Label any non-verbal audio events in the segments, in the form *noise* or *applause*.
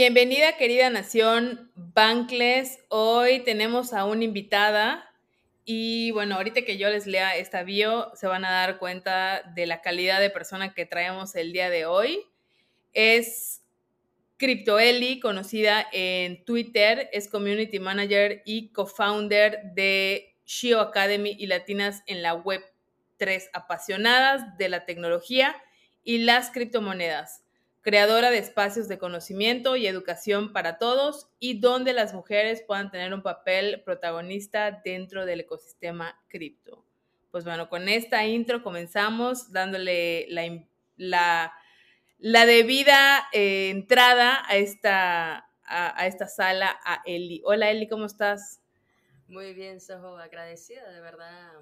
Bienvenida, querida nación Bankless. Hoy tenemos a una invitada y bueno, ahorita que yo les lea esta bio, se van a dar cuenta de la calidad de persona que traemos el día de hoy. Es CryptoEli, conocida en Twitter, es Community Manager y co-founder de Shio Academy y Latinas en la Web 3, apasionadas de la tecnología y las criptomonedas creadora de espacios de conocimiento y educación para todos y donde las mujeres puedan tener un papel protagonista dentro del ecosistema cripto. Pues bueno, con esta intro comenzamos dándole la, la, debida eh, entrada a esta, a, esta sala a Eli. Hola Eli, ¿cómo estás? Muy bien, Soho, agradecida de verdad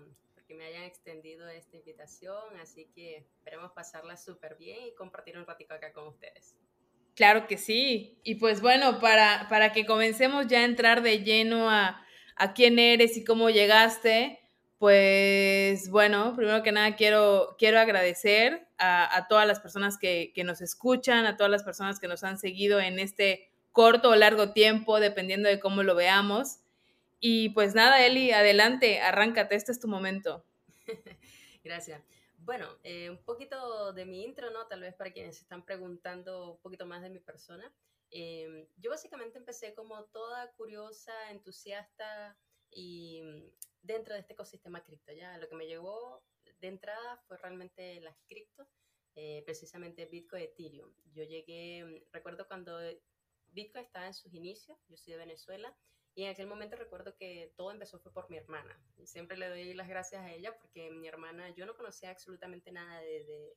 que me hayan extendido esta invitación, así que esperemos pasarla súper bien y compartir un ratito acá con ustedes. Claro que sí. Y pues bueno, para, para que comencemos ya a entrar de lleno a, a quién eres y cómo llegaste, pues bueno, primero que nada quiero, quiero agradecer a, a todas las personas que, que, nos escuchan, a todas las personas que nos han seguido en este corto o largo tiempo, dependiendo de cómo lo veamos. Y pues nada, Eli, adelante, arráncate, este es tu momento. *laughs* Gracias. Bueno, eh, un poquito de mi intro, ¿no? Tal vez para quienes están preguntando un poquito más de mi persona. Em, yo básicamente empecé como toda curiosa, entusiasta y mm, dentro de este ecosistema cripto, ¿ya? Lo que me llevó de entrada fue realmente las cripto, eh, precisamente Bitcoin y Ethereum. Yo llegué, mm, recuerdo cuando Bitcoin estaba en sus inicios, yo soy de Venezuela, y en aquel momento recuerdo que todo empezó fue por mi hermana. Y siempre le doy las gracias a ella porque mi hermana, yo no conocía absolutamente nada de,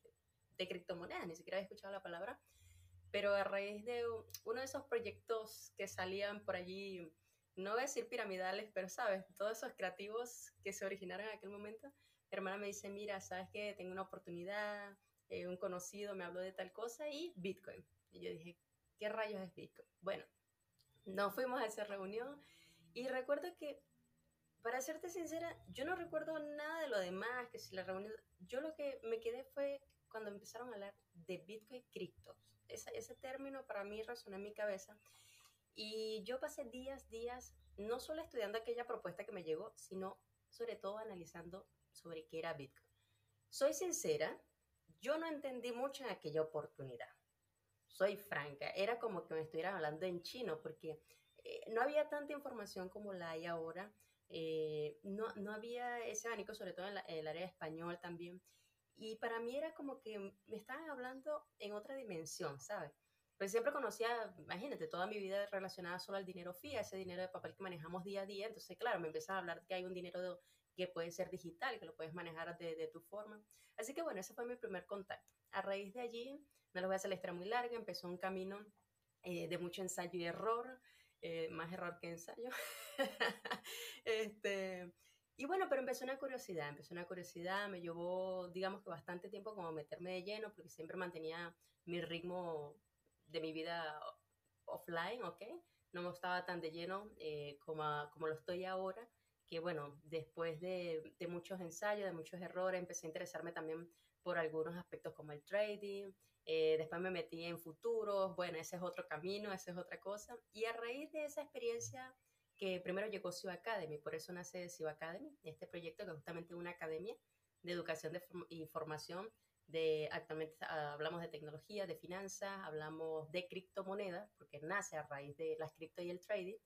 de, criptomonedas, ni siquiera había escuchado la palabra. Pero a raíz de uno de esos proyectos que salían por allí, no voy a decir piramidales, pero sabes, todos esos creativos que se originaron en aquel momento, mi hermana me dice, mira, sabes que tengo una oportunidad, eh, un conocido me habló de tal cosa y Bitcoin. Y yo dije, ¿qué rayos es Bitcoin? Bueno, nos fuimos a esa reunión y recuerdo que, para serte sincera, yo no recuerdo nada de lo demás, que si la reunión, yo lo que me quedé fue cuando empezaron a hablar de Bitcoin criptos. Ese, ese término para mí resonó en mi cabeza. Y yo pasé días, días, no solo estudiando aquella propuesta que me llegó, sino sobre todo analizando sobre qué era Bitcoin. Soy sincera, yo no entendí mucho en aquella oportunidad soy franca, era como que me estuvieran hablando en chino, porque eh, no había tanta información como la hay ahora, eh, no, no, había ese abanico, sobre todo en, el área español también, y para mí era como que me estaban hablando en otra dimensión, ¿sabes? Pues siempre conocía, imagínate, toda mi vida relacionada solo al dinero FIA, ese dinero de papel que manejamos día a día, entonces claro, me empezaron a hablar que hay un dinero que puede ser digital, que lo puedes manejar de, de tu forma. Así que bueno, ese fue mi primer contacto. A raíz de allí, no les voy a hacer la historia muy larga, empezó un camino eh, de mucho ensayo y error, eh, más error que ensayo. *laughs* este, y bueno, pero empezó una curiosidad, empezó una curiosidad, me llevó, digamos que bastante tiempo como meterme de lleno, porque siempre mantenía mi ritmo de mi vida offline, ¿ok? No me estaba tan de lleno eh, como, como lo estoy ahora, que bueno, después de, de, muchos ensayos, de muchos errores, empecé a interesarme también por algunos aspectos como el trading, eh, después me metí en futuros, bueno, ese es otro camino, esa es otra cosa. Y a raíz de esa experiencia que primero llegó Ciba Academy, por eso nace Ciba Academy, este proyecto que es justamente una academia de educación de y formación de, actualmente hablamos de tecnología, de finanzas, hablamos de criptomonedas, porque nace a raíz de las cripto y el trading.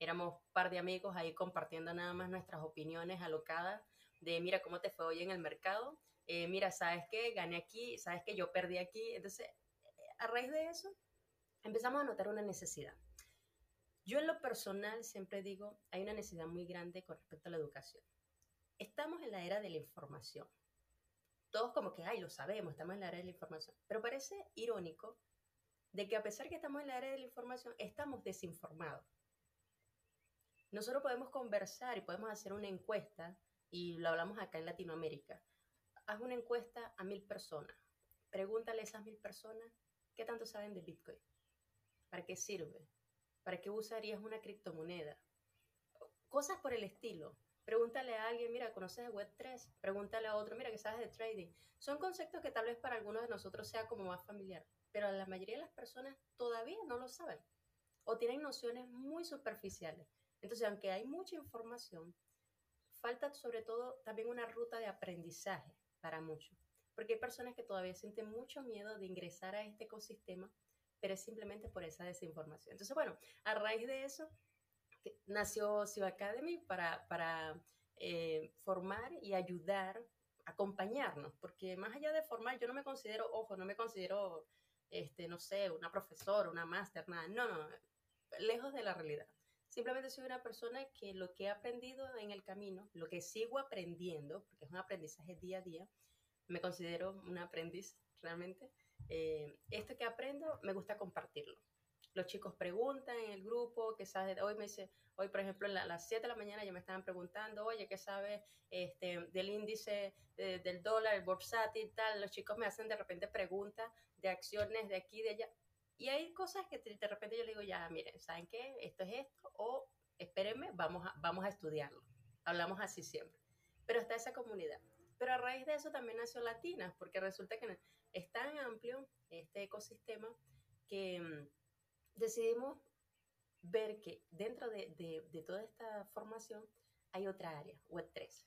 Éramos un par de amigos ahí compartiendo nada más nuestras opiniones alocadas de mira cómo te fue hoy en el mercado eh, mira, ¿sabes qué? Gané aquí, ¿sabes qué? Yo perdí aquí. Entonces, a raíz de eso, empezamos a notar una necesidad. Yo en lo personal siempre digo, hay una necesidad muy grande con respecto a la educación. Estamos en la era de la información. Todos como que, ay, lo sabemos, estamos en la era de la información. Pero parece irónico de que a pesar que estamos en la era de la información, estamos desinformados. Nosotros podemos conversar y podemos hacer una encuesta, y lo hablamos acá en Latinoamérica, haz una encuesta a mil personas. Pregúntale a esas mil personas qué tanto saben de Bitcoin. ¿Para qué sirve? ¿Para qué usarías una criptomoneda? Cosas por el estilo. Pregúntale a alguien, mira, ¿conoces de Web3? Pregúntale a otro, mira, ¿qué sabes de trading? Son conceptos que tal vez para algunos de nosotros sea como más familiar, pero la mayoría de las personas todavía no lo saben. o tienen nociones muy superficiales. Entonces, aunque hay mucha información, falta sobre todo también una ruta de aprendizaje para muchos, porque hay personas que todavía sienten mucho miedo de ingresar a este ecosistema, pero es simplemente por esa desinformación. Entonces, bueno, a raíz de eso nació Civ Academy para, para eh, formar y ayudar, acompañarnos, porque más allá de formar, yo no me considero, ojo, no me considero, este, no sé, una profesora, una máster, nada, no, no, lejos de la realidad. Simplemente soy una persona que lo que he aprendido en el camino, lo que sigo aprendiendo, porque es un aprendizaje día a día, me considero un aprendiz realmente. Eh, esto que aprendo me gusta compartirlo. Los chicos preguntan en el grupo, ¿qué sabes? Hoy me dice, hoy por ejemplo a las 7 de la mañana ya me estaban preguntando, oye, ¿qué sabes este, del índice del dólar, el bursátil tal? Los chicos me hacen de repente preguntas de acciones de aquí, de allá. Y hay cosas que de repente yo le digo, ya, miren, ¿saben qué? Esto es esto, o espérenme, vamos a, vamos a estudiarlo. Hablamos así siempre. Pero está esa comunidad. Pero a raíz de eso también nació Latinas, porque resulta que es tan amplio este ecosistema que mm, decidimos ver que dentro de, de, toda esta formación hay otra área, Web3.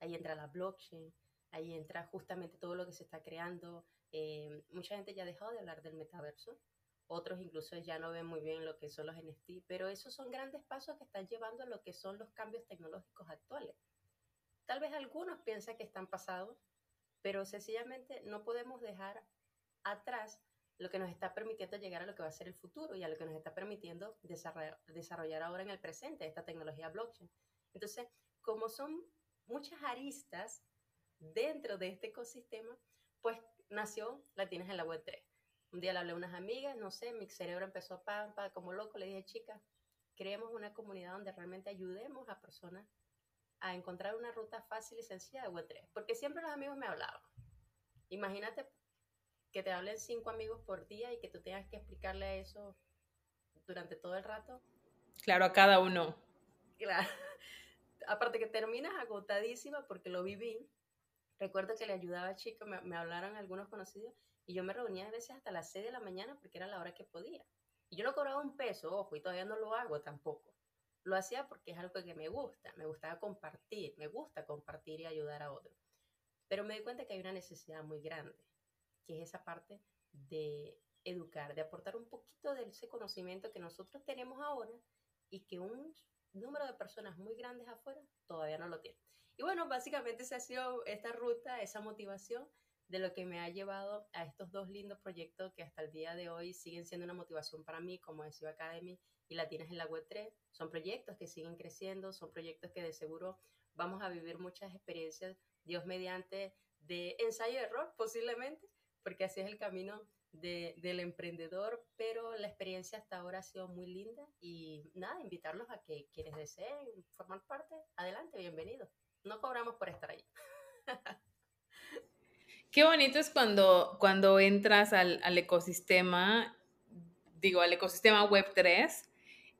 Ahí entra la blockchain, ahí entra justamente todo lo que se está creando. Eh, mucha gente ya ha dejado de hablar del metaverso, otros incluso ya no ven muy bien lo que son los NFT, pero esos son grandes pasos que están llevando a lo que son los cambios tecnológicos actuales. Tal vez algunos piensan que están pasados, pero sencillamente no podemos dejar atrás lo que nos está permitiendo llegar a lo que va a ser el futuro y a lo que nos está permitiendo desarrollar, ahora en el presente esta tecnología blockchain. Entonces, como son muchas aristas dentro de este ecosistema, pues nació Latinas en la Web 3. Un día le hablé a unas amigas, no sé, mi cerebro empezó a pampa, como loco, le dije, chicas, creemos una comunidad donde realmente ayudemos a personas a encontrar una ruta fácil y sencilla de Web3. Porque siempre los amigos me hablaban. Imagínate que te hablen cinco amigos por día y que tú tengas que explicarle eso durante todo el rato. Claro, a cada uno. Claro. *laughs* Aparte que terminas agotadísima porque lo viví. Recuerdo que le ayudaba a chicos, me, me hablaron algunos conocidos y yo me reunía a veces hasta las 6 de la mañana porque era la hora que podía. Y yo no cobraba un peso, ojo, y todavía no lo hago tampoco. Lo hacía porque es algo que me gusta, me gustaba compartir, me gusta compartir y ayudar a otros. Pero me di cuenta que hay una necesidad muy grande, que es esa parte de educar, de aportar un poquito de ese conocimiento que nosotros tenemos ahora y que un número de personas muy grandes afuera todavía no lo tienen. Y bueno, básicamente se ha sido esta ruta, esa motivación de lo que me ha llevado a estos dos lindos proyectos que hasta el día de hoy siguen siendo una motivación para mí, como es Academy y Latinas en la Web 3. Son proyectos que siguen creciendo, son proyectos que de seguro vamos a vivir muchas experiencias, Dios mediante, de ensayo y error posiblemente, porque así es el camino del emprendedor, pero la experiencia hasta ahora ha sido muy linda y nada, invitarlos a que quienes deseen formar parte, adelante, bienvenidos. No cobramos por estar ahí. *laughs* Qué bonito es cuando, cuando entras al, ecosistema, digo, al ecosistema Web 3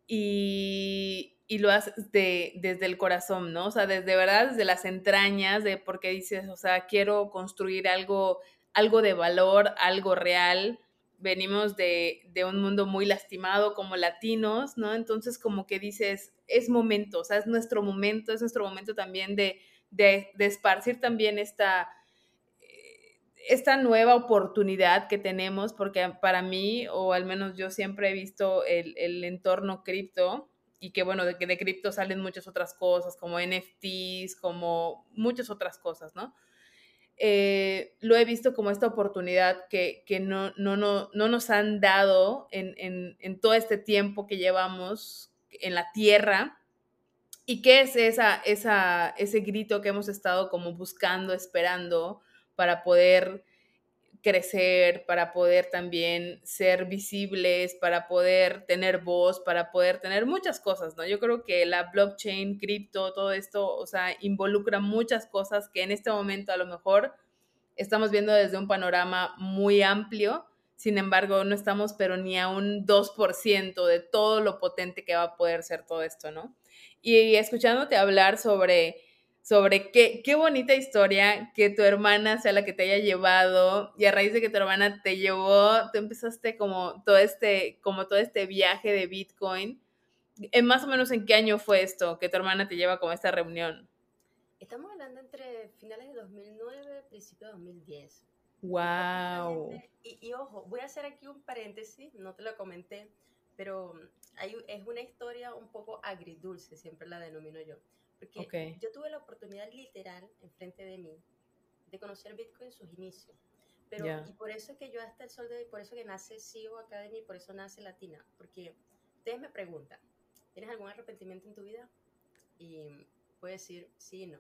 y, lo haces desde el corazón, ¿no? O sea, desde verdad, desde las entrañas, de porque dices, o sea, quiero construir algo, algo de valor, algo real. Venimos de, un mundo muy lastimado como latinos, ¿no? Entonces, como que dices, es momento, o sea, es nuestro momento, es nuestro momento también de, de, de esparcir también esta esta nueva oportunidad que tenemos, porque para mí, o al menos yo siempre he visto el, entorno cripto, y que bueno, de que de cripto salen muchas otras cosas, como NFTs, como muchas otras cosas, ¿no? Eh, lo he visto como esta oportunidad que, no, no, no, no, nos han dado en, en, todo este tiempo que llevamos en la tierra. ¿Y qué es esa, esa, ese grito que hemos estado como buscando, esperando? Para poder crecer, para poder también ser visibles, para poder tener voz, para poder tener muchas cosas, ¿no? Yo creo que la blockchain, cripto, todo esto, o sea, involucra muchas cosas que en este momento a lo mejor estamos viendo desde un panorama muy amplio, sin embargo, no estamos pero ni a un 2% de todo lo potente que va a poder ser todo esto, ¿no? Y escuchándote hablar sobre sobre qué, qué bonita historia que tu hermana sea la que te haya llevado y a raíz de que tu hermana te llevó, tú empezaste como todo este, como todo este viaje de Bitcoin. ¿En más o menos en qué año fue esto que tu hermana te lleva como esta reunión? Estamos hablando entre finales de 2009 principios de 2010. ¡Wow! Y, y, ojo, voy a hacer aquí un paréntesis, no te lo comenté, pero hay, es una historia un poco agridulce, siempre la denomino yo. Porque yo tuve la oportunidad literal, enfrente de mí, de conocer Bitcoin en sus inicios. Pero, y por eso que yo hasta el sol de hoy, por eso que nace CEO Academy, por eso nace Latina. Porque ustedes me preguntan, ¿tienes algún arrepentimiento en tu vida? Y puedo decir sí y no.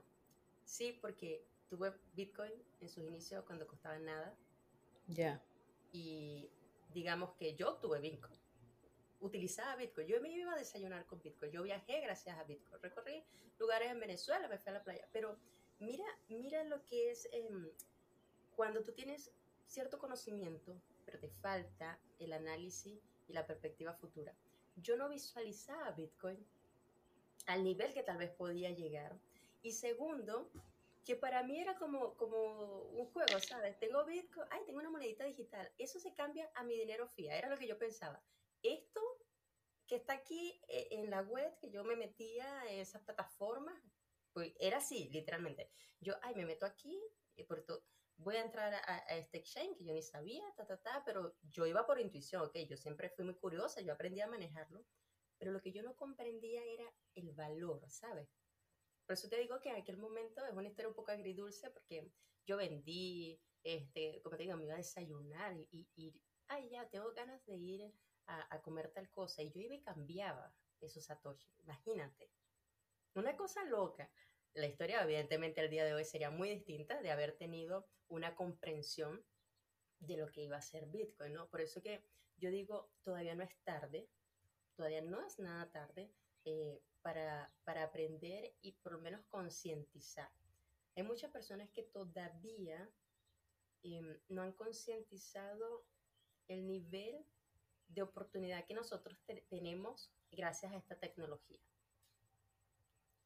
Sí, porque tuve Bitcoin en sus inicios cuando costaba nada. Ya. Y digamos que yo tuve Bitcoin utilizaba Bitcoin. Yo me iba a desayunar con Bitcoin. Yo viajé gracias a Bitcoin. Recorrí lugares en Venezuela, me fui a la playa. Pero mira, mira lo que es em, cuando tú tienes cierto conocimiento, pero te falta el análisis y la perspectiva futura. Yo no visualizaba Bitcoin al nivel que tal vez podía llegar. Y segundo, que para mí era como, como un juego, ¿sabes? Tengo Bitcoin, ay, tengo una monedita digital. Eso se cambia a mi dinero fía, era lo que yo pensaba esto que está aquí eh, en la web, que yo me metía en esas plataformas, pues era así, literalmente. Yo, ay, me meto aquí, y por todo, voy a entrar a, este exchange que yo ni sabía, ta, ta, ta, pero yo iba por intuición, ok, yo siempre fui muy curiosa, yo aprendí a manejarlo, pero lo que yo no comprendía era el valor, ¿sabes? Por eso te digo que en aquel momento es una historia un poco agridulce porque yo vendí, este, como te digo, me iba a desayunar y, y ay, ya, tengo ganas de ir a, comer tal cosa y yo iba y cambiaba esos satoshi. Imagínate. Una cosa loca. La historia, evidentemente, el día de hoy sería muy distinta de haber tenido una comprensión de lo que iba a ser Bitcoin, ¿no? Por eso que yo digo, todavía no es tarde, todavía no es nada tarde eh, para, para aprender y por lo menos concientizar. Hay muchas personas que todavía em, no han concientizado el nivel de oportunidad que nosotros tenemos gracias a esta tecnología.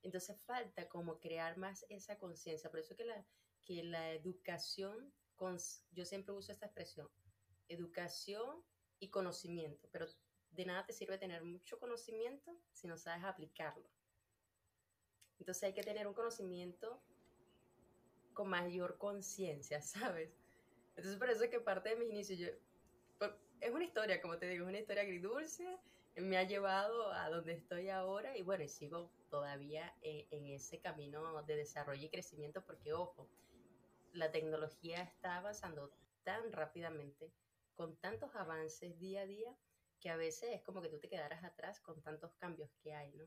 Entonces falta como crear más esa conciencia. Por eso que la, que la educación, yo siempre uso esta expresión, educación y conocimiento, pero de nada te sirve tener mucho conocimiento si no sabes aplicarlo. Entonces hay que tener un conocimiento con mayor conciencia, *laughs* ¿sabes? Entonces por eso es que parte de mis inicios, yo es una historia, como te digo, es una historia agridulce, me ha llevado a donde estoy ahora y bueno, y sigo todavía en, en ese camino de desarrollo y crecimiento porque, ojo, la tecnología está avanzando tan rápidamente, con tantos avances día a día, que a veces es como que tú te quedaras atrás con tantos cambios que hay, ¿no?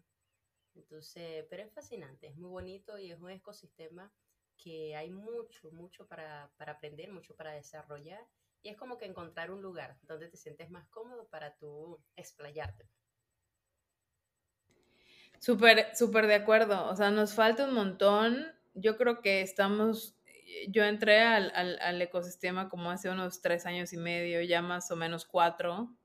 Entonces, pero es fascinante, es muy bonito y es un ecosistema que hay mucho, mucho para, para aprender, mucho para desarrollar y es como que encontrar un lugar donde te sientes más cómodo para tú explayarte. Súper, súper de acuerdo. O sea, nos falta un montón. Yo creo que estamos, yo entré al, al, al, ecosistema como hace unos tres años y medio, ya más o menos cuatro.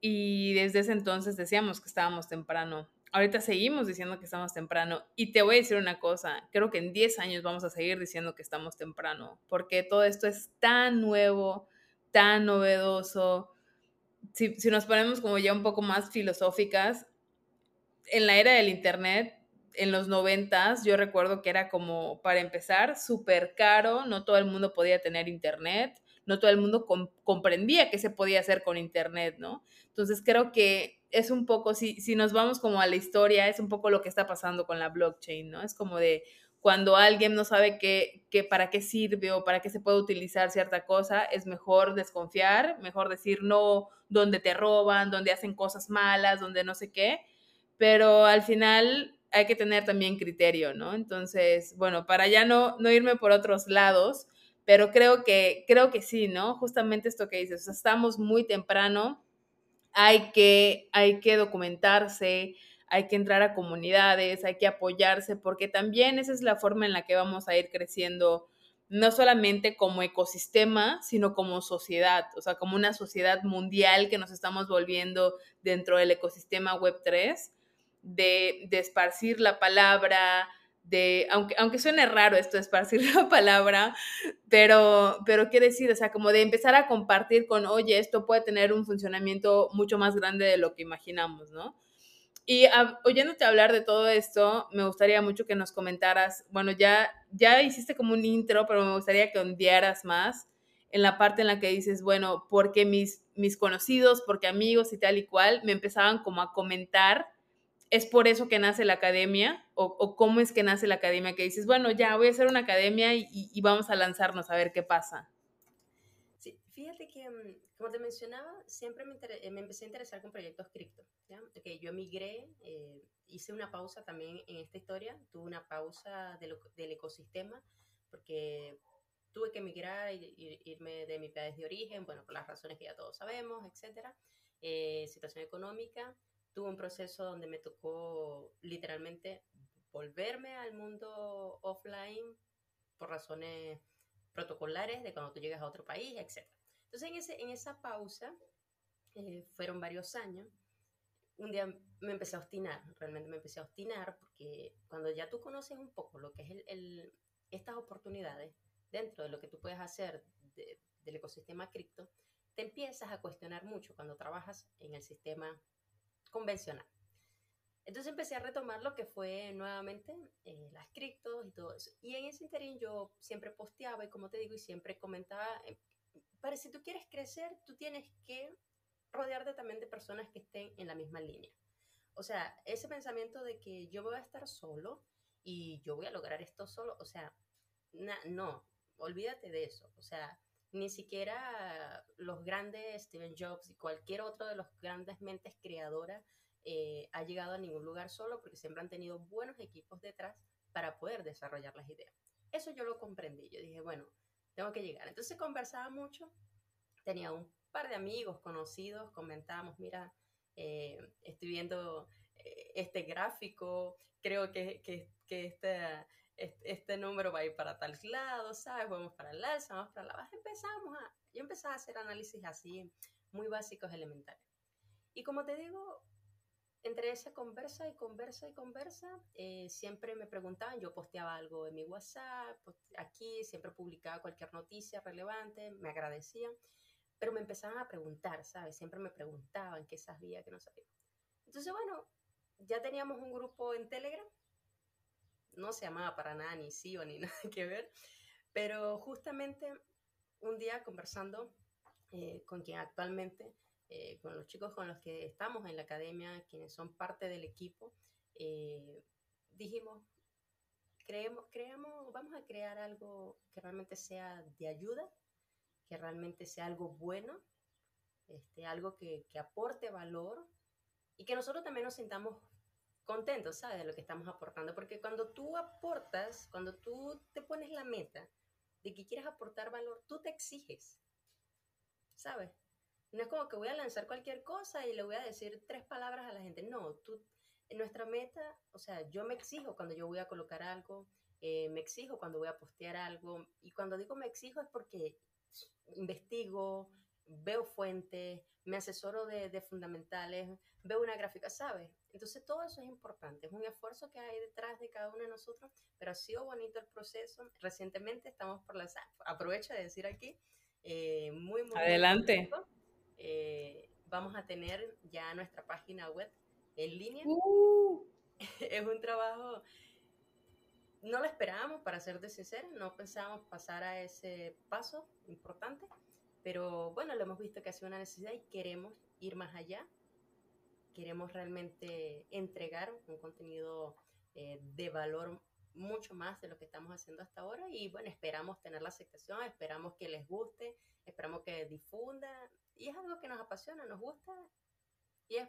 Y desde ese entonces decíamos que estábamos temprano ahorita seguimos diciendo que estamos temprano y te voy a decir una cosa, creo que en 10 años vamos a seguir diciendo que estamos temprano, porque todo esto es tan nuevo, tan novedoso. Si, si nos ponemos como ya un poco más filosóficas, en la era del Internet, en los noventas, yo recuerdo que era como, para empezar, súper caro, no todo el mundo podía tener Internet, no todo el mundo comprendía qué se podía hacer con Internet, ¿no? Entonces creo que es un poco, si, si nos vamos como a la historia, es un poco lo que está pasando con la blockchain, ¿no? Es como de cuando alguien no sabe qué, qué, para qué sirve o para qué se puede utilizar cierta cosa, es mejor desconfiar, mejor decir no, donde te roban, donde hacen cosas malas, donde no sé qué, pero al final hay que tener también criterio, ¿no? Entonces, bueno, para ya no, no irme por otros lados, pero creo que, creo que sí, ¿no? Justamente esto que dices, estamos muy temprano hay que, hay que documentarse, hay que entrar a comunidades, hay que apoyarse, porque también esa es la forma en la que vamos a ir creciendo, no solamente como ecosistema, sino como sociedad, o sea, como una sociedad mundial que nos estamos volviendo dentro del ecosistema Web3, de, de esparcir la palabra, de, aunque, aunque suene raro esto es para *laughs* decir la palabra, pero, pero qué decir, o sea, como de empezar a compartir con, oye, esto puede tener un funcionamiento mucho más grande de lo que imaginamos, ¿no? Y oyéndote hablar de todo esto, me gustaría mucho que nos comentaras, bueno, ya, ya hiciste como un intro, pero me gustaría que ondearas más en la parte en la que dices, bueno, porque mis, mis conocidos, porque amigos y tal y cual, me empezaban como a comentar, es por eso que nace la academia, o, cómo es que nace la academia, que dices, bueno, ya voy a hacer una academia y, y vamos a lanzarnos a ver qué pasa. Sí, fíjate que mm, como te mencionaba, siempre me, eh, me, empecé a interesar con proyectos cripto. ¿ya? Okay, yo emigré, eh, hice una pausa también en esta historia, tuve una pausa del ecosistema porque tuve que emigrar y, irme de mi país de origen, bueno, por las razones que ya todos sabemos, etcétera. Eh, situación económica, tuve un proceso donde me tocó literalmente volverme al mundo offline por razones protocolares de cuando tú llegas a otro país, etcétera. Entonces, en, ese, en esa pausa, eh, fueron varios años, un día me empecé a obstinar, realmente me empecé a obstinar, porque cuando ya tú conoces un poco lo que es el, estas oportunidades dentro de lo que tú puedes hacer del ecosistema cripto, te empiezas a cuestionar mucho cuando trabajas en el sistema convencional. Entonces empecé a retomar lo que fue nuevamente eh, las criptos y todo eso. Y en ese interín yo siempre posteaba y como te digo, y siempre comentaba, eh, para si tú quieres crecer, tú tienes que rodearte también de personas que estén en la misma línea. O sea, ese pensamiento de que yo voy a estar solo y yo voy a lograr esto solo, o sea, no, olvídate de eso. O sea, ni siquiera los grandes Steven Jobs y cualquier otro de los grandes mentes creadoras eh, ha llegado a ningún lugar solo porque siempre han tenido buenos equipos detrás para poder desarrollar las ideas. Eso yo lo comprendí. Yo dije, bueno, tengo que llegar. Entonces conversaba mucho, tenía un par de amigos conocidos, comentábamos, mira, eh, estoy viendo eh, este gráfico, creo que, que, que este, este, número va a ir para tal lado, ¿sabes? Vamos para el alza, vamos para la baja. Empezamos a, yo empezaba a hacer análisis así, muy básicos, elementales. Y como te digo, entre esa conversa y conversa y conversa, eh, siempre me preguntaban, yo posteaba algo en mi WhatsApp, aquí, siempre publicaba cualquier noticia relevante, me agradecían, pero me empezaban a preguntar, ¿sabes? Siempre me preguntaban qué sabía, qué no sabía. Entonces, bueno, ya teníamos un grupo en Telegram, no se llamaba para nada ni sí o ni *laughs* nada que ver, pero justamente un día conversando eh, con quien actualmente eh, con los chicos con los que estamos en la academia, quienes son parte del equipo, eh, dijimos, creemos, creemos, vamos a crear algo que realmente sea de ayuda, que realmente sea algo bueno, este, algo que, que aporte valor y que nosotros también nos sintamos contentos, ¿sabes? De lo que estamos aportando. Porque cuando tú aportas, cuando tú te pones la meta de que quieres aportar valor, tú te exiges, ¿sabes? No es como que voy a lanzar cualquier cosa y le voy a decir tres palabras a la gente. No, tú, nuestra meta, o sea, yo me exijo cuando yo voy a colocar algo, eh, me exijo cuando voy a postear algo. Y cuando digo me exijo es porque investigo, veo fuentes, me asesoro de, de, fundamentales, veo una gráfica, ¿sabes? Entonces todo eso es importante, es un esfuerzo que hay detrás de cada uno de nosotros, pero ha sido bonito el proceso. Recientemente estamos por las, aprovecho de decir aquí, eh, muy, muy... Adelante. Eh, vamos a tener ya nuestra página web en línea. Uh. *laughs* es un trabajo, no lo esperábamos, para ser de sincero, no pensábamos pasar a ese paso importante, pero bueno, lo hemos visto que ha sido una necesidad y queremos ir más allá. Queremos realmente entregar un contenido eh, de valor mucho más de lo que estamos haciendo hasta ahora y bueno, esperamos tener la aceptación, esperamos que les guste, esperamos que difundan y es algo que nos apasiona, nos gusta y es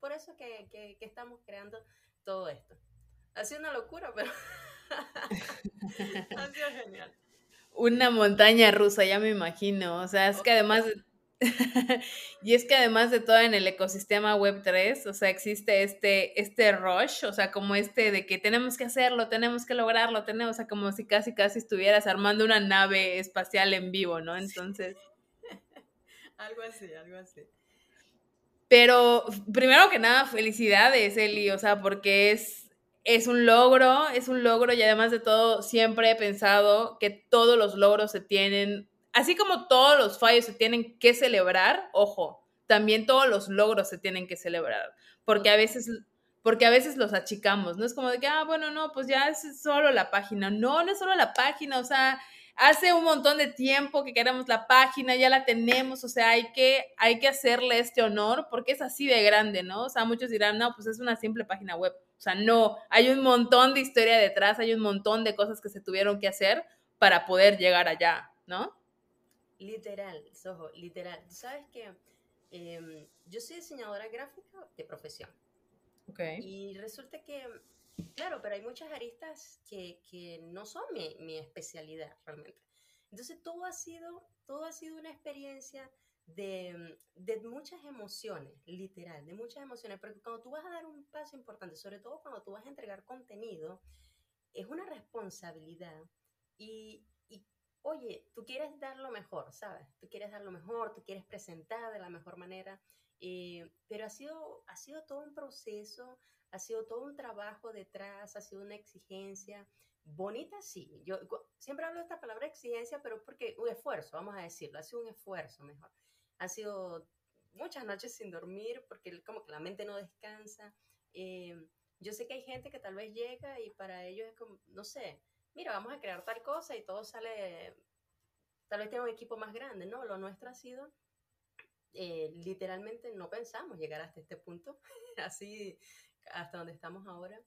por eso que, que, estamos creando todo esto. Ha sido una locura, pero *laughs* ha sido genial. Una montaña rusa, ya me imagino. O sea, es que además, *laughs* y es que además de todo en el ecosistema Web3, o sea, existe este, este rush, o sea, como este de que tenemos que hacerlo, tenemos que lograrlo, tenemos, o sea, como si casi, casi estuvieras armando una nave espacial en vivo, ¿no? Entonces... *laughs* algo así, algo así. Pero primero que nada, felicidades, Eli, o sea, porque es, es un logro, es un logro y además de todo, siempre he pensado que todos los logros se tienen, así como todos los fallos se tienen que celebrar, ojo, también todos los logros se tienen que celebrar, porque a veces porque a veces los achicamos, ¿no? Es como de que, ah, bueno, no, pues ya es solo la página. No, no es solo la página, o sea, hace un montón de tiempo que queremos la página, ya la tenemos, o sea, hay que, hay que hacerle este honor porque es así de grande, ¿no? O sea, muchos dirán, no, pues es una simple página web. O sea, no, hay un montón de historia detrás, hay un montón de cosas que se tuvieron que hacer para poder llegar allá, ¿no? Literal, Sojo, literal. ¿Sabes qué? Em, yo soy diseñadora gráfica de profesión. Okay. Y resulta que Claro, pero hay muchas aristas que, que no son mi, mi, especialidad realmente. Entonces todo ha sido, todo ha sido una experiencia de, de, muchas emociones, literal, de muchas emociones, porque cuando tú vas a dar un paso importante, sobre todo cuando tú vas a entregar contenido, es una responsabilidad y oye, tú quieres dar lo mejor, ¿sabes? Tú quieres dar lo mejor, tú quieres presentar de la mejor manera, eh, pero ha sido, ha sido todo un proceso ha sido todo un trabajo detrás, ha sido una exigencia. Bonita, sí. Yo siempre hablo de esta palabra exigencia, pero porque un esfuerzo, vamos a decirlo, ha sido un esfuerzo mejor. Ha sido muchas noches sin dormir porque como que la mente no descansa. Eh, yo sé que hay gente que tal vez llega y para ellos es como, no sé, mira, vamos a crear tal cosa y todo sale, tal vez tenga un equipo más grande, ¿no? Lo nuestro ha sido, eh, literalmente no pensamos llegar hasta este punto, *laughs* así hasta donde estamos ahora.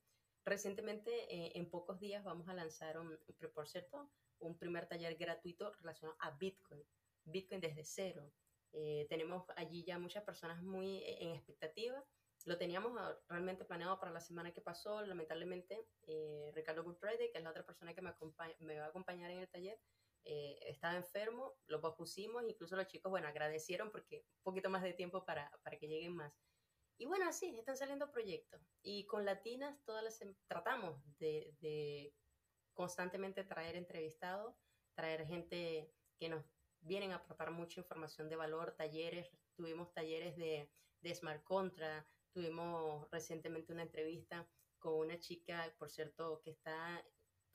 Recientemente, eh, en pocos días, vamos a lanzar, un, por cierto, un primer taller gratuito relacionado a Bitcoin. Bitcoin desde cero. Eh, tenemos allí ya muchas personas muy en expectativa. Lo teníamos ah, realmente planeado para la semana que pasó. Lamentablemente, Ricardo Good Friday, que es la otra persona que me, me va a acompañar en el taller, estaba enfermo, lo pospusimos, incluso los chicos, bueno, agradecieron porque un poquito más de tiempo para, para que lleguen más. Y bueno, así están saliendo proyectos. Y con Latinas todas las em, tratamos de, de constantemente traer entrevistados, traer gente que nos vienen a aportar mucha información de valor, talleres, tuvimos talleres de, de Smart Contra, tuvimos recientemente una entrevista con una chica, por cierto, que está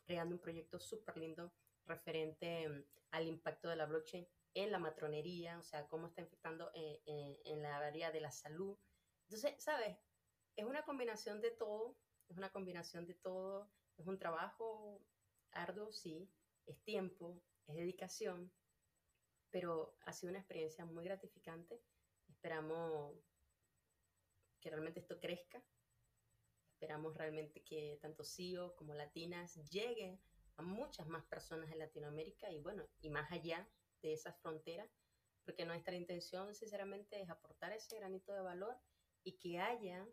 creando un proyecto súper lindo referente em, al impacto de la blockchain en la matronería, o sea, cómo está afectando eh, eh, en la área de la salud, entonces, ¿sabes? Es una combinación de todo, es una combinación de todo, es un trabajo arduo, sí, es tiempo, es dedicación, pero ha sido una experiencia muy gratificante. Esperamos que realmente esto crezca. Esperamos realmente que tanto CIO como Latinas lleguen a muchas más personas en Latinoamérica y bueno, y más allá de esas fronteras, porque nuestra intención sinceramente es aportar ese granito de valor y que haya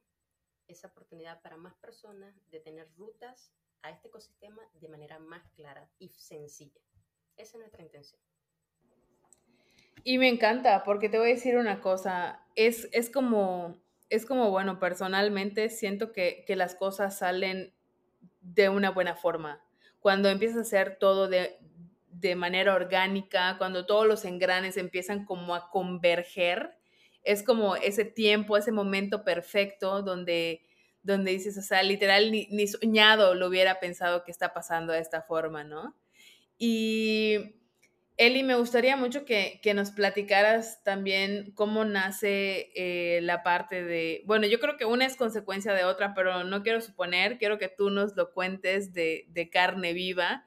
esa oportunidad para más personas de tener rutas a este ecosistema de manera más clara y sencilla. Esa es nuestra intención. Y me encanta, porque te voy a decir una cosa, es, es como, es como, bueno, personalmente siento que, que las cosas salen de una buena forma. Cuando empiezas a hacer todo de, de manera orgánica, cuando todos los engranes empiezan como a converger, es como ese tiempo, ese momento perfecto donde, donde dices, o sea, literal, ni, soñado lo hubiera pensado que está pasando de esta forma, ¿no? Y Eli, me gustaría mucho que, nos platicaras también cómo nace eh, la parte de, bueno, yo creo que una es consecuencia de otra, pero no quiero suponer, quiero que tú nos lo cuentes de, de carne viva,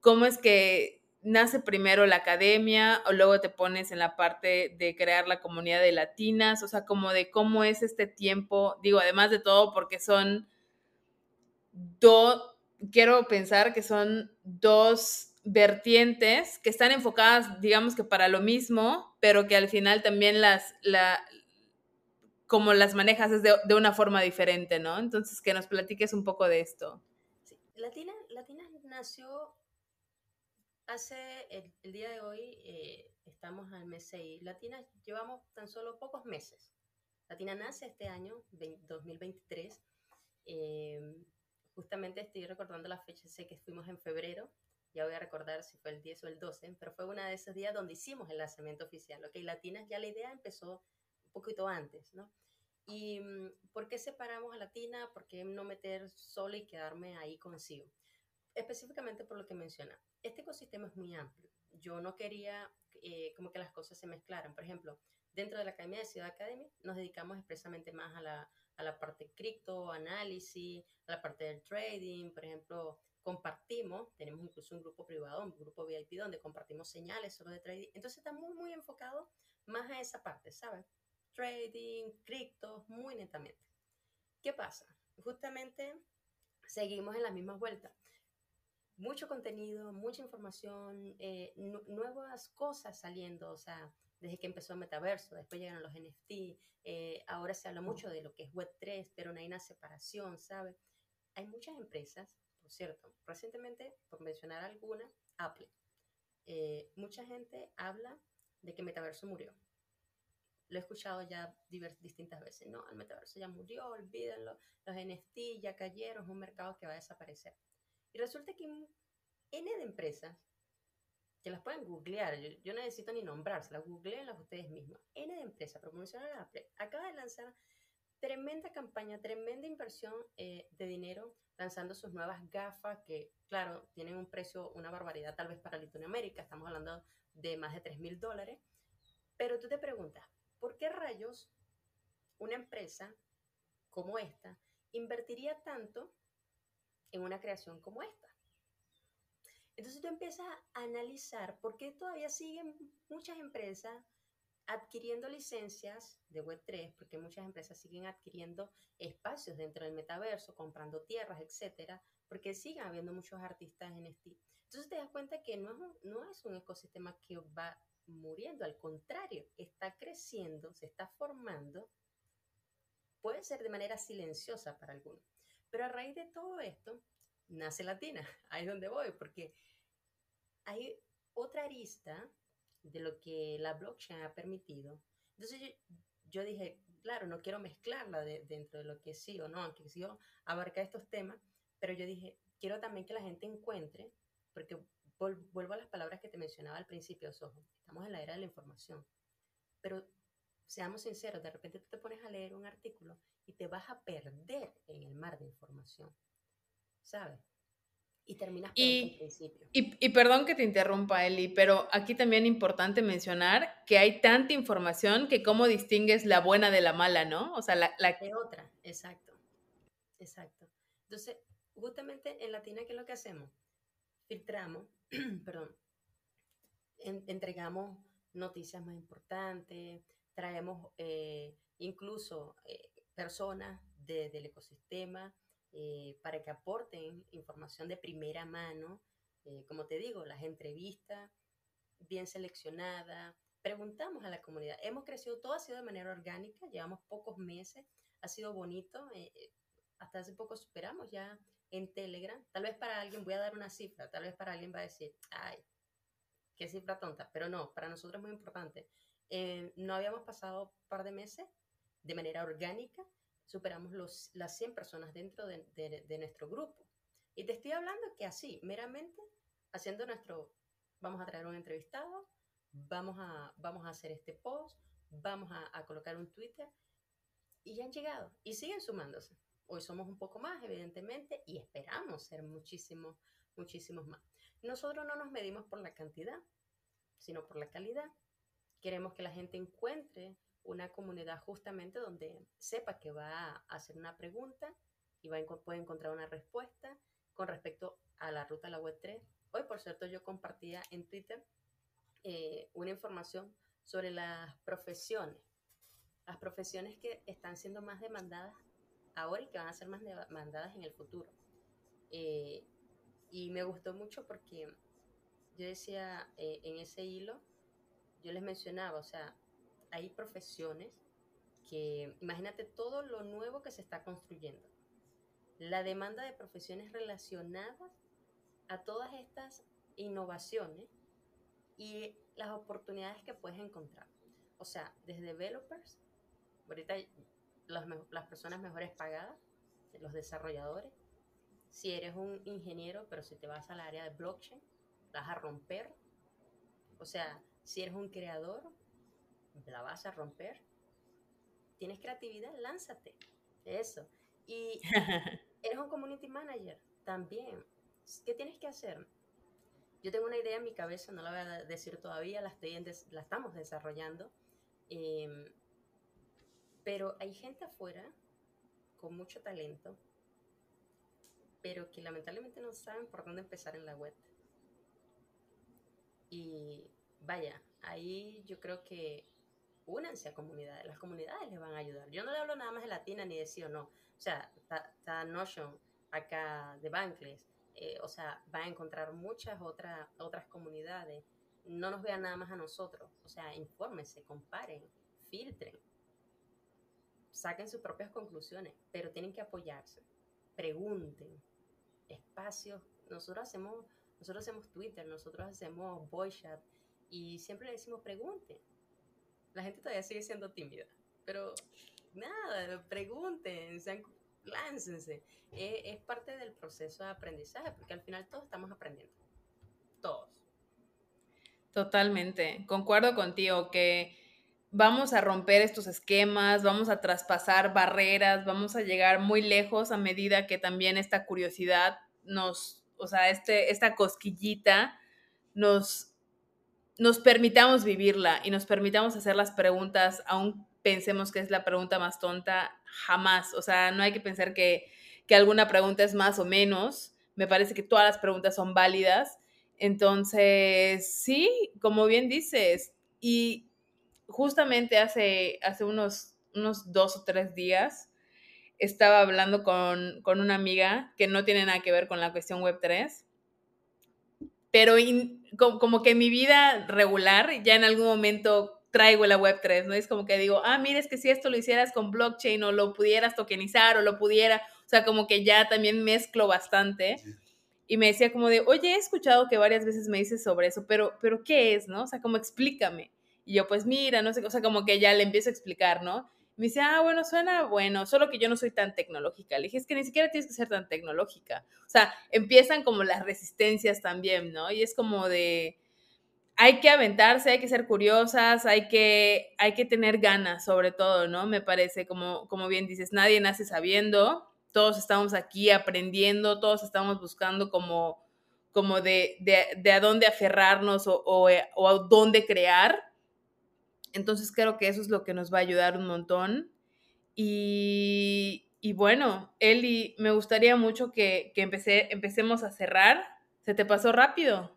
cómo es que nace primero la academia o luego te pones en la parte de crear la comunidad de latinas, o sea, como de cómo es este tiempo, digo, además de todo, porque son dos, quiero pensar que son dos vertientes que están enfocadas, digamos que para lo mismo, pero que al final también las, la, como las manejas es de, de una forma diferente, ¿no? Entonces, que nos platiques un poco de esto. Sí. Latina, Latina nació Hace el, día de hoy eh, estamos al mes 6. Latina llevamos tan solo pocos meses. Latina nace este año, 2023. Em, justamente estoy recordando la fecha, sé que fuimos en febrero, ya voy a recordar si fue el 10 o el 12, pero fue uno de esos días donde hicimos el lanzamiento oficial. Ok, Latina ya la idea empezó un poquito antes, ¿no? ¿Y mm, por qué separamos a Latina? ¿Por qué no meter solo y quedarme ahí consigo? Específicamente por lo que menciona. Este ecosistema es muy amplio. Yo no quería eh, como que las cosas se mezclaran. Por ejemplo, dentro de la Academia de Ciudad Academy nos dedicamos expresamente más a la, a la parte cripto, análisis, a la parte del trading. Por ejemplo, compartimos, tenemos incluso un grupo privado, un grupo VIP donde compartimos señales sobre trading. Entonces está muy, muy enfocado más a esa parte, ¿sabes? Trading, cripto, muy netamente. ¿Qué pasa? Justamente seguimos en las mismas vueltas. Mucho contenido, mucha información, eh, nuevas cosas saliendo, o sea, desde que empezó el metaverso, después llegaron los NFT, eh, ahora se habla mucho de lo que es Web3, pero no hay una separación, ¿sabes? Hay muchas empresas por cierto, recientemente, por mencionar alguna, Apple. Eh, mucha gente habla de que metaverso murió. Lo he escuchado ya distintas veces. No, el metaverso ya murió, olvídenlo. Los NFT ya cayeron, es un mercado que va a desaparecer. Y resulta que N de empresas, que las pueden googlear, yo, no necesito ni nombrárselas, googleenlas ustedes mismos. N de empresas, promocionar Apple, acaba de lanzar tremenda campaña, tremenda inversión eh, de dinero lanzando sus nuevas gafas que, claro, tienen un precio, una barbaridad tal vez para Latinoamérica, estamos hablando de más de 3 mil dólares, pero tú te preguntas, ¿por qué rayos una empresa como esta invertiría tanto en una creación como esta? Entonces tú empiezas a analizar por qué todavía siguen muchas empresas adquiriendo licencias de Web3, porque muchas empresas siguen adquiriendo espacios dentro del metaverso, comprando tierras, etcétera, porque siguen habiendo muchos artistas en este. Entonces te das cuenta que no es, un, ecosistema que va muriendo, al contrario, está creciendo, se está formando, puede ser de manera silenciosa para algunos, pero a raíz de todo esto nace Latina, *laughs* ahí es donde voy, porque hay otra arista de lo que la blockchain ha permitido. Entonces yo, dije, claro, no quiero mezclarla dentro de lo que sí o no, aunque sí abarca estos temas, pero yo dije, quiero también que la gente encuentre, porque vuelvo a las palabras que te mencionaba al principio, Sojo, estamos en la era de la información, pero seamos sinceros, de repente tú te pones a leer un artículo y te vas a perder en el mar de información, ¿sabes? Y terminas por y, principio. Y, perdón que te interrumpa, Eli, pero aquí también es importante mencionar que hay tanta información que cómo distingues la buena de la mala, ¿no? O sea, la... la... De otra, exacto, exacto. Entonces, justamente en Latina, ¿qué es lo que hacemos? Filtramos, *clears throat* perdón, entregamos noticias más importantes, traemos eh, incluso eh, personas del ecosistema, eh, para que aporten información de primera mano. Eh, como te digo, las entrevistas bien seleccionadas. Preguntamos a la comunidad. Hemos crecido, todo ha sido de manera orgánica, llevamos pocos meses, ha sido bonito. Eh, hasta hace poco superamos ya en Telegram. Tal vez para alguien, voy a dar una cifra, tal vez para alguien va a decir, ay, qué cifra tonta, pero no, para nosotros es muy importante. no habíamos pasado un par de meses de manera orgánica superamos los, las 100 personas dentro de, de, nuestro grupo. Y te estoy hablando que así, meramente, haciendo nuestro, vamos a traer un entrevistado, vamos a, vamos a hacer este post, vamos a, a colocar un Twitter, y ya han llegado, y siguen sumándose. Hoy somos un poco más, evidentemente, y esperamos ser muchísimos, muchísimos más. Nosotros no nos medimos por la cantidad, sino por la calidad. Queremos que la gente encuentre una comunidad justamente donde sepa que va a hacer una pregunta y va a, puede encontrar una respuesta con respecto a la ruta de la web 3. Hoy, por cierto, yo compartía en Twitter eh, una información sobre las profesiones, las profesiones que están siendo más demandadas ahora y que van a ser más demandadas en el futuro. Eh, y me gustó mucho porque yo decía eh, en ese hilo, yo les mencionaba, o sea, hay profesiones que, imagínate todo lo nuevo que se está construyendo. La demanda de profesiones relacionadas a todas estas innovaciones y las oportunidades que puedes encontrar. O sea, desde developers, ahorita las, las personas mejores pagadas, los desarrolladores. Si eres un ingeniero, pero si te vas al área de blockchain, vas a romper. O sea, si eres un creador, la vas a romper. tienes creatividad, lánzate. Eso. Y *laughs* eres un community manager también. ¿Qué tienes que hacer? Yo tengo una idea en mi cabeza, no la voy a decir todavía, la, estoy la estamos desarrollando. Em, pero hay gente afuera con mucho talento, pero que lamentablemente no saben por dónde empezar en la web. Y vaya, ahí yo creo que únanse a comunidades, las comunidades les van a ayudar. Yo no le hablo nada más de Latina ni de sí o no. O sea, está Notion acá de Bankless, eh, o sea, va a encontrar muchas otras otras comunidades. No nos vean nada más a nosotros, o sea, infórmense, comparen, filtren, saquen sus propias conclusiones, pero tienen que apoyarse, pregunten, espacios. Nosotros hacemos, nosotros hacemos Twitter, nosotros hacemos voice chat y siempre le decimos pregunten. La gente todavía sigue siendo tímida, pero nada, pregunten, sean láncense. Eh, es parte del proceso de aprendizaje, porque al final todos estamos aprendiendo. Todos. Totalmente. Concuerdo contigo que vamos a romper estos esquemas, vamos a traspasar barreras, vamos a llegar muy lejos a medida que también esta curiosidad nos, o sea, este, esta cosquillita nos, nos permitamos vivirla y nos permitamos hacer las preguntas aún pensemos que es la pregunta más tonta, jamás. O sea, no hay que pensar que, alguna pregunta es más o menos. Me parece que todas las preguntas son válidas. Entonces, sí, como bien dices, y justamente hace, hace unos, unos dos o tres días estaba hablando con, una amiga que no tiene nada que ver con la cuestión Web3, pero como que mi vida regular ya en algún momento traigo la Web3, ¿no? Es como que digo, ah, mira, es que si esto lo hicieras con blockchain o lo pudieras tokenizar o lo pudiera, o sea, como que ya también mezclo bastante. Y me decía como de, oye, he escuchado que varias veces me dices sobre eso, pero, pero ¿qué es, no? O sea, como explícame. Y yo, pues mira, no sé, o sea, como que ya le empiezo a explicar, ¿no? Me dice, ah, bueno, suena bueno, solo que yo no soy tan tecnológica. Le dije, es que ni siquiera tienes que ser tan tecnológica. O sea, empiezan como las resistencias también, ¿no? Y es como de, hay que aventarse, hay que ser curiosas, hay que, hay que tener ganas sobre todo, ¿no? Me parece, como, como bien dices, nadie nace sabiendo, todos estamos aquí aprendiendo, todos estamos buscando como, como de, de, a dónde aferrarnos o, o, o, a dónde crear. Entonces creo que eso es lo que nos va a ayudar un montón. Y, y bueno, Eli, me gustaría mucho que, que empecé, empecemos a cerrar. ¿Se te pasó rápido?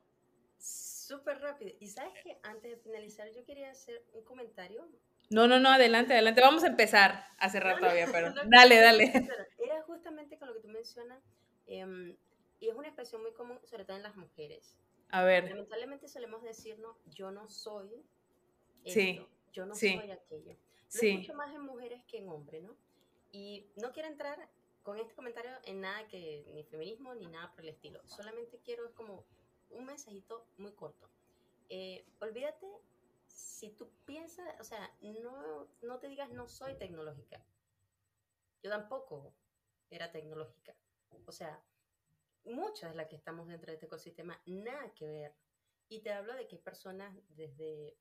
súper rápido. Y sabes que antes de finalizar, yo quería hacer un comentario. No, no, no, adelante, adelante. Vamos a empezar a cerrar todavía, pero dale, dale. Era justamente con lo que tú mencionas, em, y es una expresión muy común, sobre todo en las mujeres. A ver. Lamentablemente solemos decirnos, yo no soy esto, yo no soy aquello. Lo sí. mucho más en mujeres que en hombres, ¿no? Y no quiero entrar con este comentario en nada que, ni feminismo, ni nada por el estilo. Solamente quiero es como un mensajito muy corto. Eh, olvídate si tú piensas, o sea, no, no te digas no soy tecnológica. Yo tampoco era tecnológica. O sea, muchas de las que estamos dentro de este ecosistema, nada que ver. Y te hablo de que hay personas desde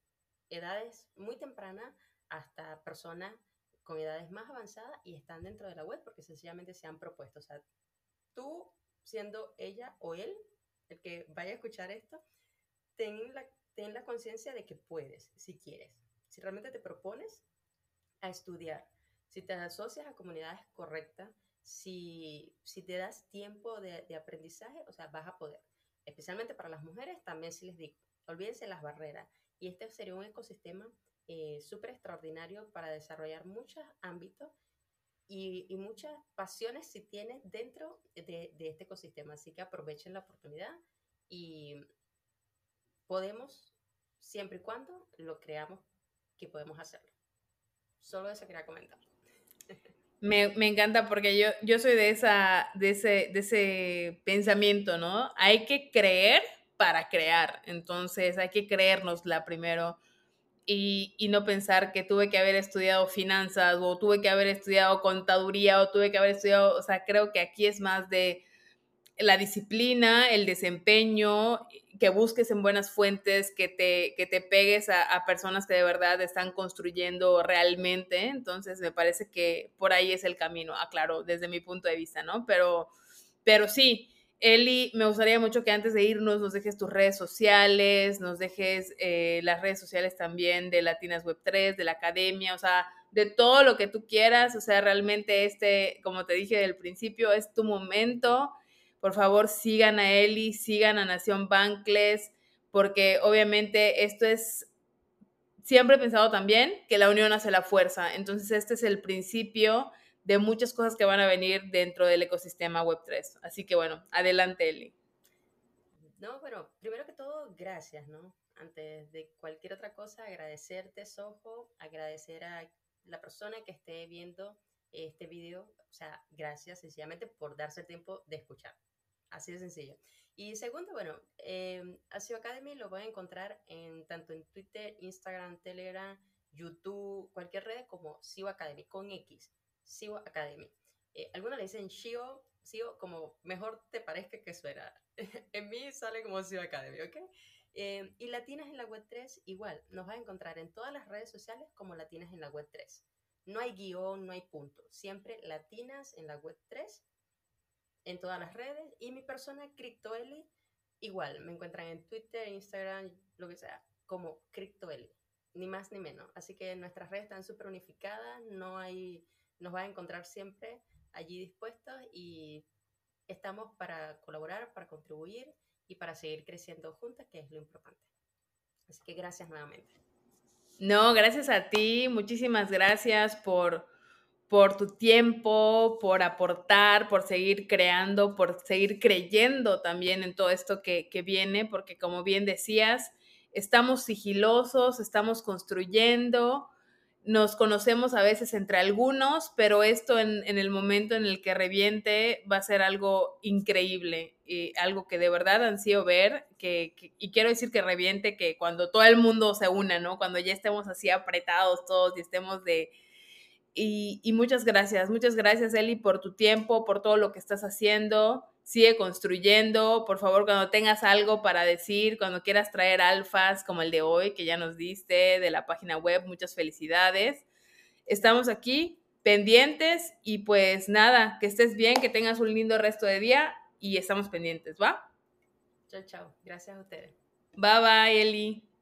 edades muy tempranas hasta personas con edades más avanzadas y están dentro de la web porque sencillamente se han propuesto. O sea, tú siendo ella o él, el que vaya a escuchar esto, ten la, ten la conciencia de que puedes, si quieres. Si realmente te propones a estudiar, si te asocias a comunidades correctas, si, si te das tiempo de, de, aprendizaje, o sea, vas a poder. Especialmente para las mujeres, también si les digo, olvídense las barreras. Y este sería un ecosistema eh, súper extraordinario para desarrollar muchos ámbitos y, muchas pasiones si tienes dentro de, este ecosistema. Así que aprovechen la oportunidad y podemos, siempre y cuando lo creamos que podemos hacerlo. Solo eso quería comentar. Me, encanta porque yo, yo soy de, esa, de, ese, de ese pensamiento, ¿no? Hay que creer para crear. Entonces hay que creérnosla primero y, no pensar que tuve que haber estudiado finanzas o tuve que haber estudiado contaduría o tuve que haber estudiado, o sea, creo que aquí es más de la disciplina, el desempeño, que busques en buenas fuentes, que te, que te pegues a, a, personas que de verdad están construyendo realmente. Entonces, me parece que por ahí es el camino, aclaro, desde mi punto de vista, ¿no? Pero, pero sí, Eli, me gustaría mucho que antes de irnos nos dejes tus redes sociales, nos dejes eh, las redes sociales también de Latinas Web 3, de la academia, o sea, de todo lo que tú quieras. O sea, realmente este, como te dije del principio, es tu momento. Por favor, sigan a Eli, sigan a Nación Bankless, porque obviamente esto es, siempre he pensado también que la unión hace la fuerza. Entonces, este es el principio de muchas cosas que van a venir dentro del ecosistema Web3. Así que bueno, adelante, Eli. No, bueno, primero que todo, gracias, ¿no? Antes de cualquier otra cosa, agradecerte, Soho, agradecer a la persona que esté viendo este video, o sea, gracias sencillamente por darse el tiempo de escuchar. Así de sencillo. Y segundo, bueno, eh, ASIO Academy lo voy a encontrar en tanto en Twitter, Instagram, Telegram, YouTube, cualquier red como SIO Academy, con X. SEO Academy. Eh, algunos le dicen SEO, SEO como mejor te parezca que suena. *laughs* en mí sale como SEO Academy, ¿ok? Eh, y Latinas en la Web 3, igual, nos va a encontrar en todas las redes sociales como Latinas en la Web 3. No hay guion, no hay punto. Siempre Latinas en la Web 3, en todas las redes. Y mi persona, CryptoEli, igual, me encuentran en Twitter, Instagram, lo que sea, como CryptoEli. Ni más ni menos. Así que nuestras redes están súper unificadas, no hay nos va a encontrar siempre allí dispuestos y estamos para colaborar, para contribuir y para seguir creciendo juntas, que es lo importante. Así que gracias nuevamente. No, gracias a ti, muchísimas gracias por, por tu tiempo, por aportar, por seguir creando, por seguir creyendo también en todo esto que, que viene, porque como bien decías, estamos sigilosos, estamos construyendo, nos conocemos a veces entre algunos, pero esto en, el momento en el que reviente va a ser algo increíble, y algo que de verdad ansío ver, que, y quiero decir que reviente, que cuando todo el mundo se una, ¿no? Cuando ya estemos así apretados todos y estemos de... Y, y muchas gracias, muchas gracias Eli por tu tiempo, por todo lo que estás haciendo sigue construyendo. Por favor, cuando tengas algo para decir, cuando quieras traer alfas como el de hoy que ya nos diste de la página web, muchas felicidades. Estamos aquí pendientes y pues nada, que estés bien, que tengas un lindo resto de día y estamos pendientes, ¿va? Chao, chao. Gracias a ustedes. Bye bye, Eli.